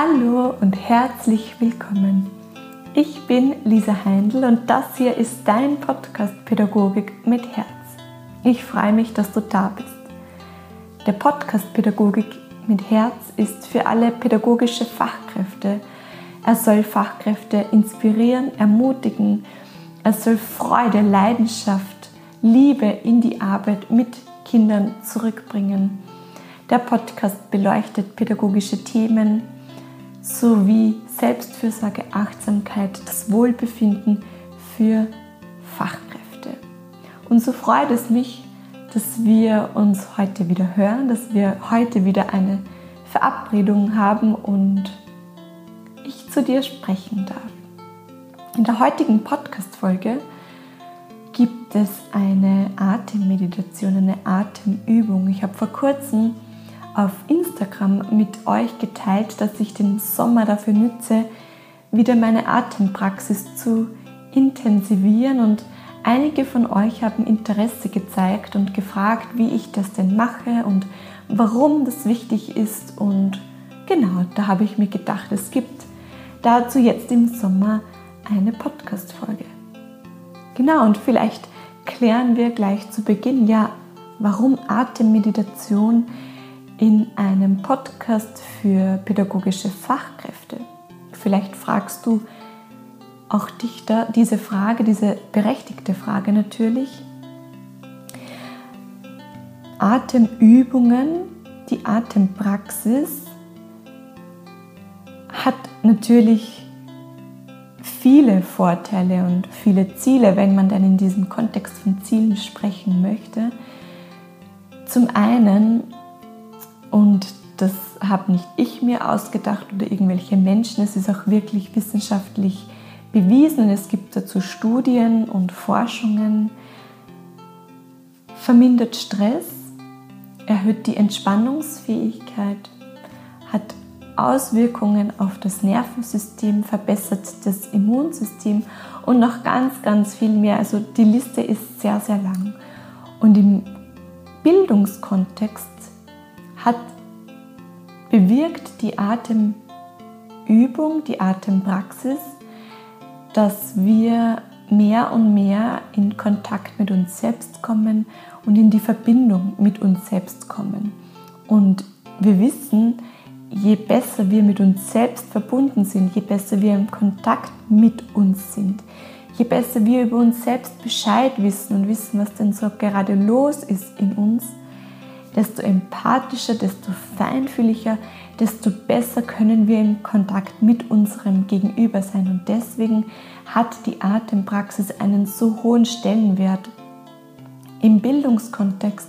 Hallo und herzlich willkommen. Ich bin Lisa Heindl und das hier ist dein Podcast Pädagogik mit Herz. Ich freue mich, dass du da bist. Der Podcast Pädagogik mit Herz ist für alle pädagogische Fachkräfte. Er soll Fachkräfte inspirieren, ermutigen. Er soll Freude, Leidenschaft, Liebe in die Arbeit mit Kindern zurückbringen. Der Podcast beleuchtet pädagogische Themen, sowie Selbstfürsorge, Achtsamkeit, das Wohlbefinden für Fachkräfte. Und so freut es mich, dass wir uns heute wieder hören, dass wir heute wieder eine Verabredung haben und ich zu dir sprechen darf. In der heutigen Podcast-Folge gibt es eine Atemmeditation, eine Atemübung. Ich habe vor kurzem auf Instagram mit euch geteilt, dass ich den Sommer dafür nütze, wieder meine Atempraxis zu intensivieren und einige von euch haben Interesse gezeigt und gefragt, wie ich das denn mache und warum das wichtig ist und genau, da habe ich mir gedacht, es gibt dazu jetzt im Sommer eine Podcast Folge. Genau und vielleicht klären wir gleich zu Beginn ja, warum Atemmeditation in einem Podcast für pädagogische Fachkräfte. Vielleicht fragst du auch dich da diese Frage, diese berechtigte Frage natürlich. Atemübungen, die Atempraxis hat natürlich viele Vorteile und viele Ziele, wenn man dann in diesem Kontext von Zielen sprechen möchte. Zum einen und das habe nicht ich mir ausgedacht oder irgendwelche Menschen. Es ist auch wirklich wissenschaftlich bewiesen. Es gibt dazu Studien und Forschungen. Vermindert Stress, erhöht die Entspannungsfähigkeit, hat Auswirkungen auf das Nervensystem, verbessert das Immunsystem und noch ganz, ganz viel mehr. Also die Liste ist sehr, sehr lang. Und im Bildungskontext hat bewirkt die Atemübung, die Atempraxis, dass wir mehr und mehr in Kontakt mit uns selbst kommen und in die Verbindung mit uns selbst kommen. Und wir wissen, je besser wir mit uns selbst verbunden sind, je besser wir im Kontakt mit uns sind, je besser wir über uns selbst Bescheid wissen und wissen, was denn so gerade los ist in uns, desto empathischer, desto feinfühliger, desto besser können wir in Kontakt mit unserem Gegenüber sein. Und deswegen hat die Atempraxis einen so hohen Stellenwert im Bildungskontext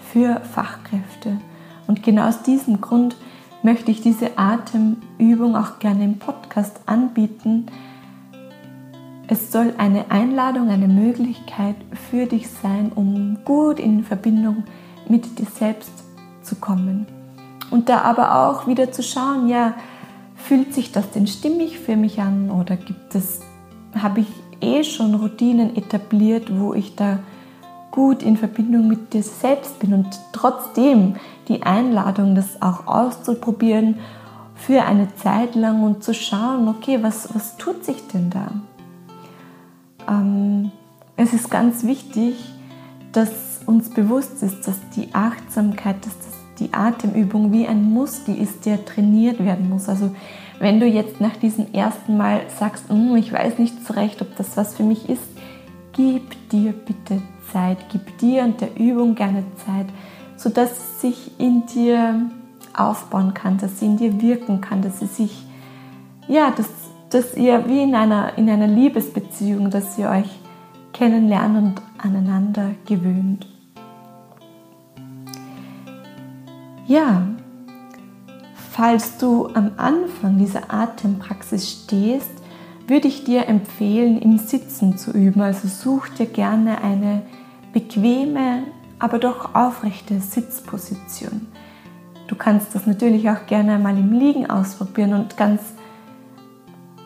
für Fachkräfte. Und genau aus diesem Grund möchte ich diese Atemübung auch gerne im Podcast anbieten. Es soll eine Einladung, eine Möglichkeit für dich sein, um gut in Verbindung zu mit dir selbst zu kommen. Und da aber auch wieder zu schauen, ja, fühlt sich das denn stimmig für mich an oder gibt es, habe ich eh schon Routinen etabliert, wo ich da gut in Verbindung mit dir selbst bin und trotzdem die Einladung, das auch auszuprobieren für eine Zeit lang und zu schauen, okay, was, was tut sich denn da? Ähm, es ist ganz wichtig, dass uns bewusst ist, dass die Achtsamkeit, dass das die Atemübung wie ein Muskel ist, der trainiert werden muss. Also wenn du jetzt nach diesem ersten Mal sagst, hm, ich weiß nicht so recht, ob das was für mich ist, gib dir bitte Zeit, gib dir und der Übung gerne Zeit, sodass es sich in dir aufbauen kann, dass sie in dir wirken kann, dass sie sich, ja, dass, dass ihr wie in einer, in einer Liebesbeziehung, dass ihr euch kennenlernt und aneinander gewöhnt. Ja, falls du am Anfang dieser Atempraxis stehst, würde ich dir empfehlen, im Sitzen zu üben. Also such dir gerne eine bequeme, aber doch aufrechte Sitzposition. Du kannst das natürlich auch gerne einmal im Liegen ausprobieren und ganz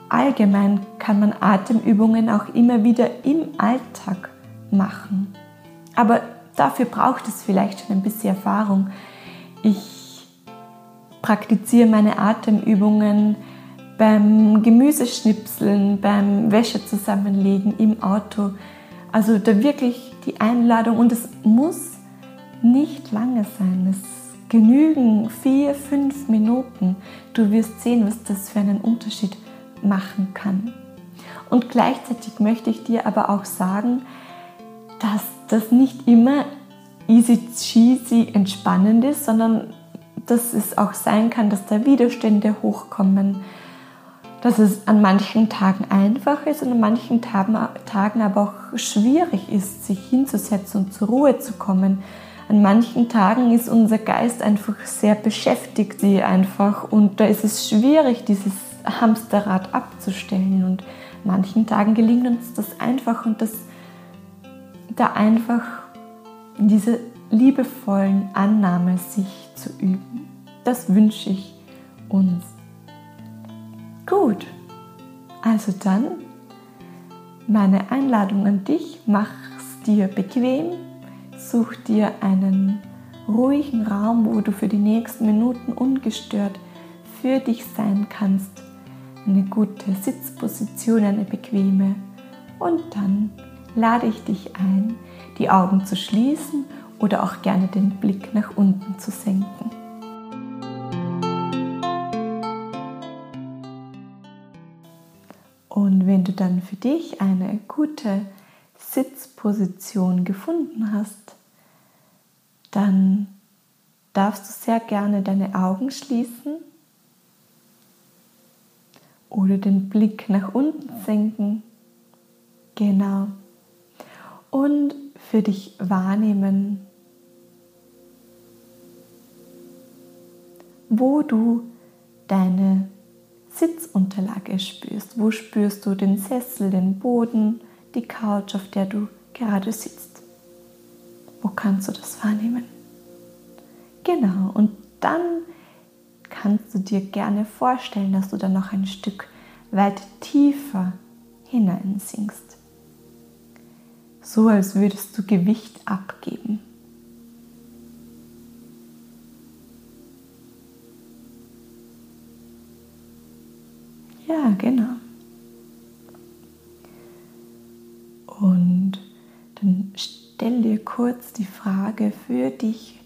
allgemein kann man Atemübungen auch immer wieder im Alltag machen. Aber dafür braucht es vielleicht schon ein bisschen Erfahrung. Ich praktiziere meine Atemübungen beim Gemüseschnipseln, beim Wäsche zusammenlegen im Auto. Also da wirklich die Einladung und es muss nicht lange sein. Es genügen vier, fünf Minuten. Du wirst sehen, was das für einen Unterschied machen kann. Und gleichzeitig möchte ich dir aber auch sagen, dass das nicht immer easy cheesy entspannend ist, sondern dass es auch sein kann, dass da Widerstände hochkommen, dass es an manchen Tagen einfach ist und an manchen Tagen, aber auch schwierig ist, sich hinzusetzen und zur Ruhe zu kommen. An manchen Tagen ist unser Geist einfach sehr beschäftigt, sie einfach und da ist es schwierig, dieses Hamsterrad abzustellen und an manchen Tagen gelingt uns das einfach und das da einfach in dieser liebevollen Annahme sich zu üben. Das wünsche ich uns. Gut, also dann meine Einladung an dich, mach es dir bequem, such dir einen ruhigen Raum, wo du für die nächsten Minuten ungestört für dich sein kannst. Eine gute Sitzposition, eine bequeme. Und dann lade ich dich ein, die Augen zu schließen oder auch gerne den Blick nach unten zu senken. Und wenn du dann für dich eine gute Sitzposition gefunden hast, dann darfst du sehr gerne deine Augen schließen oder den Blick nach unten senken. Genau. Und für dich wahrnehmen, wo du deine Sitzunterlage spürst. Wo spürst du den Sessel, den Boden, die Couch, auf der du gerade sitzt? Wo kannst du das wahrnehmen? Genau, und dann kannst du dir gerne vorstellen, dass du dann noch ein Stück weit tiefer hineinsinkst. So als würdest du Gewicht abgeben. Ja, genau. Und dann stell dir kurz die Frage für dich,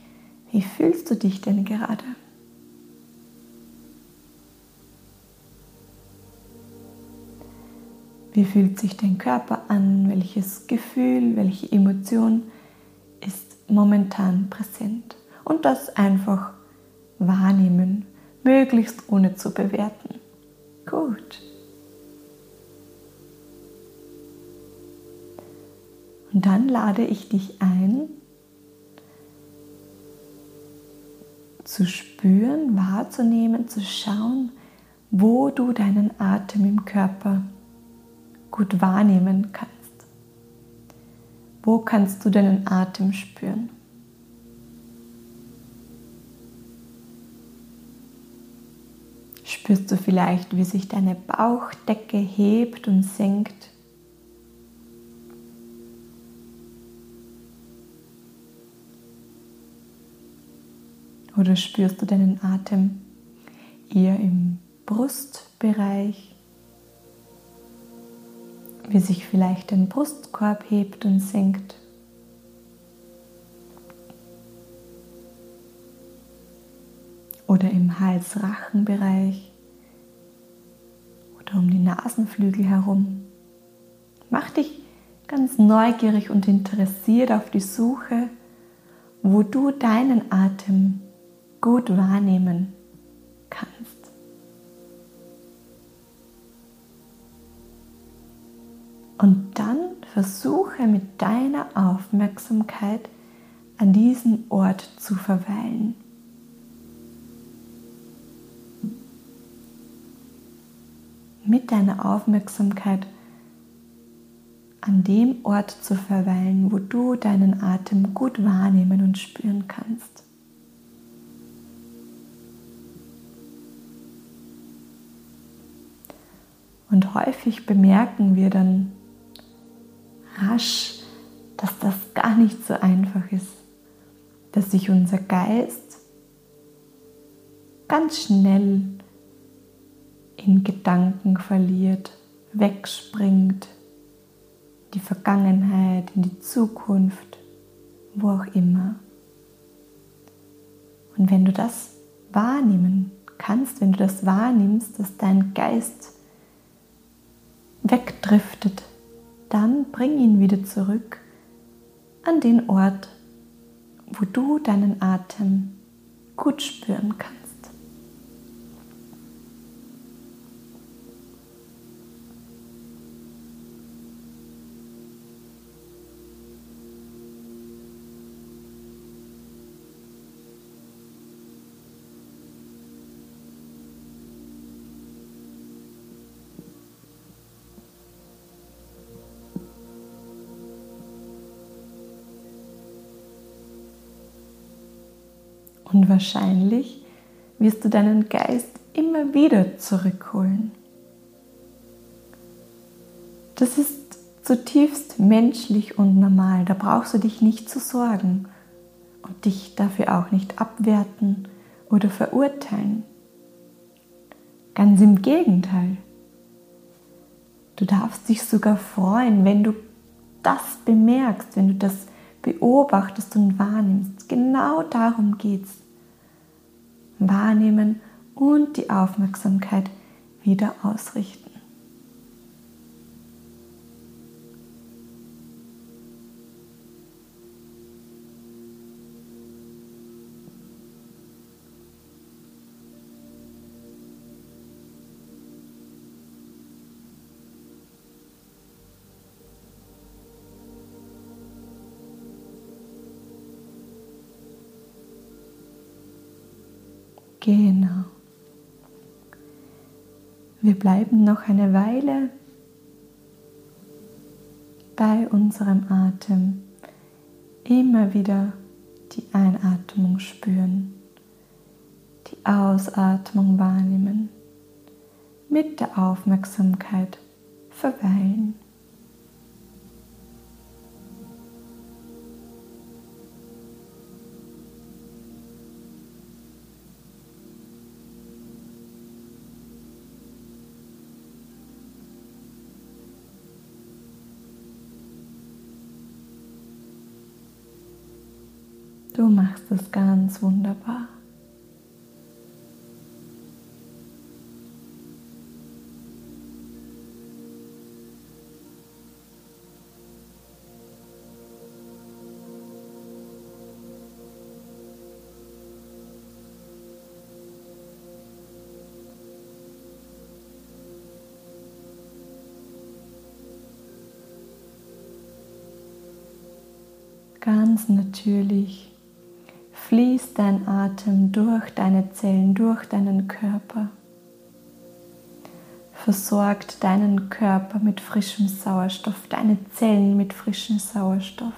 wie fühlst du dich denn gerade? Wie fühlt sich dein Körper an? Welches Gefühl, welche Emotion ist momentan präsent? Und das einfach wahrnehmen, möglichst ohne zu bewerten. Gut. Und dann lade ich dich ein, zu spüren, wahrzunehmen, zu schauen, wo du deinen Atem im Körper gut wahrnehmen kannst. Wo kannst du deinen Atem spüren? Spürst du vielleicht, wie sich deine Bauchdecke hebt und senkt? Oder spürst du deinen Atem eher im Brustbereich, wie sich vielleicht dein Brustkorb hebt und senkt? Oder im Hals-Rachenbereich? oder um die Nasenflügel herum. Mach dich ganz neugierig und interessiert auf die Suche, wo du deinen Atem gut wahrnehmen kannst. Und dann versuche mit deiner Aufmerksamkeit an diesem Ort zu verweilen. mit deiner Aufmerksamkeit an dem Ort zu verweilen, wo du deinen Atem gut wahrnehmen und spüren kannst. Und häufig bemerken wir dann rasch, dass das gar nicht so einfach ist, dass sich unser Geist ganz schnell in Gedanken verliert, wegspringt, die Vergangenheit, in die Zukunft, wo auch immer. Und wenn du das wahrnehmen kannst, wenn du das wahrnimmst, dass dein Geist wegdriftet, dann bring ihn wieder zurück an den Ort, wo du deinen Atem gut spüren kannst. Und wahrscheinlich wirst du deinen Geist immer wieder zurückholen. Das ist zutiefst menschlich und normal. Da brauchst du dich nicht zu sorgen und dich dafür auch nicht abwerten oder verurteilen. Ganz im Gegenteil. Du darfst dich sogar freuen, wenn du das bemerkst, wenn du das beobachtest und wahrnimmst. Genau darum geht es. Wahrnehmen und die Aufmerksamkeit wieder ausrichten. Genau. Wir bleiben noch eine Weile bei unserem Atem. Immer wieder die Einatmung spüren, die Ausatmung wahrnehmen, mit der Aufmerksamkeit verweilen. Du machst es ganz wunderbar. ganz natürlich fließt dein Atem durch deine Zellen, durch deinen Körper. Versorgt deinen Körper mit frischem Sauerstoff, deine Zellen mit frischem Sauerstoff.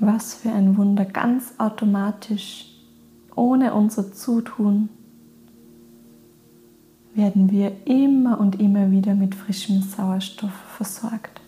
Was für ein Wunder, ganz automatisch, ohne unser Zutun werden wir immer und immer wieder mit frischem Sauerstoff versorgt.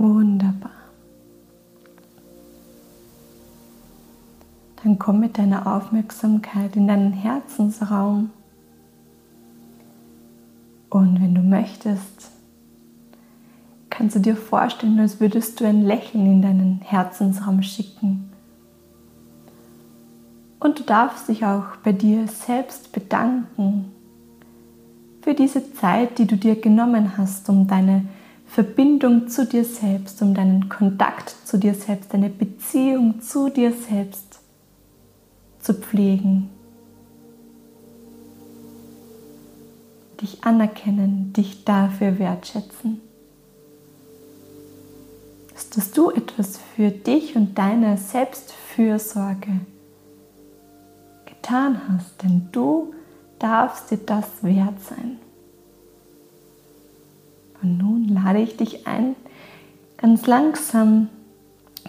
Wunderbar. Dann komm mit deiner Aufmerksamkeit in deinen Herzensraum. Und wenn du möchtest, kannst du dir vorstellen, als würdest du ein Lächeln in deinen Herzensraum schicken. Und du darfst dich auch bei dir selbst bedanken für diese Zeit, die du dir genommen hast, um deine Verbindung zu dir selbst, um deinen Kontakt zu dir selbst, deine Beziehung zu dir selbst zu pflegen. Dich anerkennen, dich dafür wertschätzen ist, dass du etwas für dich und deine Selbstfürsorge getan hast, denn du darfst dir das wert sein. Und nun lade ich dich ein, ganz langsam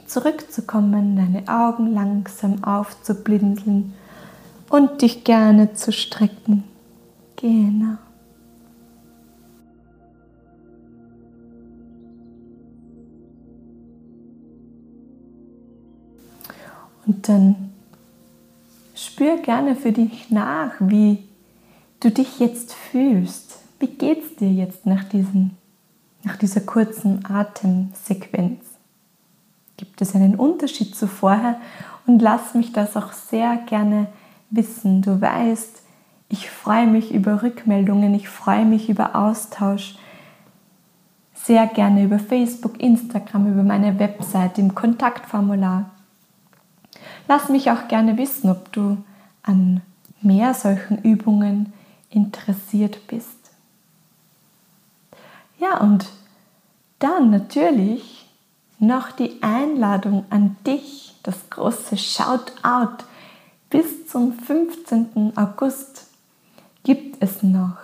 zurückzukommen, deine Augen langsam aufzublinzeln und dich gerne zu strecken. Genau. Und dann spür gerne für dich nach, wie du dich jetzt fühlst. Wie geht es dir jetzt nach, diesen, nach dieser kurzen Atemsequenz? Gibt es einen Unterschied zu vorher? Und lass mich das auch sehr gerne wissen. Du weißt, ich freue mich über Rückmeldungen, ich freue mich über Austausch. Sehr gerne über Facebook, Instagram, über meine Website, im Kontaktformular. Lass mich auch gerne wissen, ob du an mehr solchen Übungen interessiert bist. Ja, und dann natürlich noch die Einladung an dich, das große Shoutout. Bis zum 15. August gibt es noch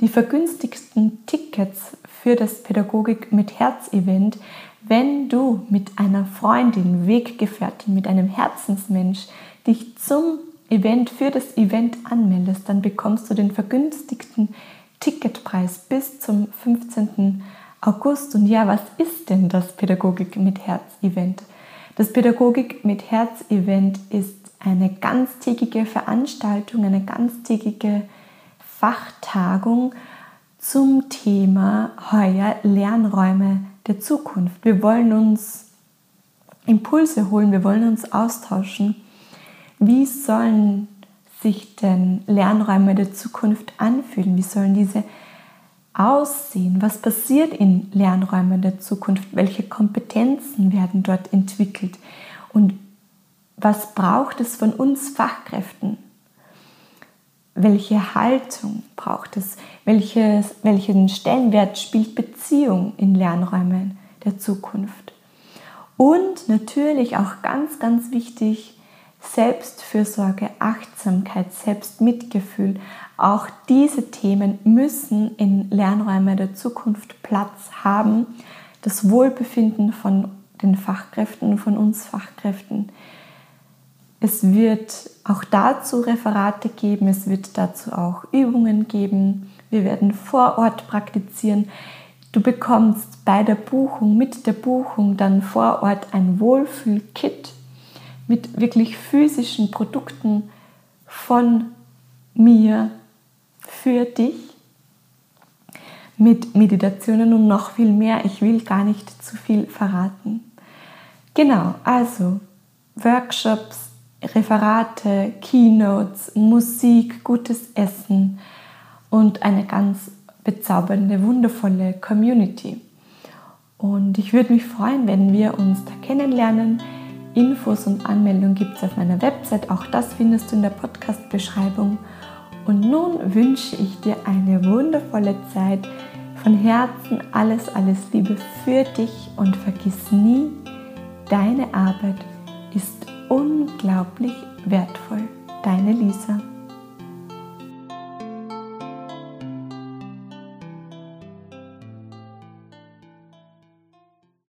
die vergünstigsten Tickets für das Pädagogik mit Herz Event, wenn du mit einer Freundin, Weggefährtin, mit einem Herzensmensch dich zum Event, für das Event anmeldest, dann bekommst du den vergünstigten Ticketpreis bis zum 15. August. Und ja, was ist denn das Pädagogik mit Herz Event? Das Pädagogik mit Herz Event ist eine ganztägige Veranstaltung, eine ganztägige Fachtagung zum Thema heuer Lernräume der Zukunft. Wir wollen uns Impulse holen, wir wollen uns austauschen. Wie sollen sich denn Lernräume der Zukunft anfühlen? Wie sollen diese aussehen? Was passiert in Lernräumen der Zukunft? Welche Kompetenzen werden dort entwickelt? Und was braucht es von uns Fachkräften? Welche Haltung braucht es? Welches, welchen Stellenwert spielt Beziehung in Lernräumen der Zukunft? Und natürlich auch ganz, ganz wichtig, Selbstfürsorge, Achtsamkeit, Selbstmitgefühl. Auch diese Themen müssen in Lernräumen der Zukunft Platz haben. Das Wohlbefinden von den Fachkräften, von uns Fachkräften es wird auch dazu Referate geben, es wird dazu auch Übungen geben. Wir werden vor Ort praktizieren. Du bekommst bei der Buchung, mit der Buchung dann vor Ort ein Wohlfühl-Kit mit wirklich physischen Produkten von mir für dich mit Meditationen und noch viel mehr. Ich will gar nicht zu viel verraten. Genau, also Workshops, Referate, Keynotes, Musik, gutes Essen und eine ganz bezaubernde, wundervolle Community. Und ich würde mich freuen, wenn wir uns da kennenlernen. Infos und Anmeldungen gibt es auf meiner Website. Auch das findest du in der Podcast-Beschreibung. Und nun wünsche ich dir eine wundervolle Zeit. Von Herzen alles, alles Liebe für dich und vergiss nie, deine Arbeit ist unglaublich wertvoll. Deine Lisa.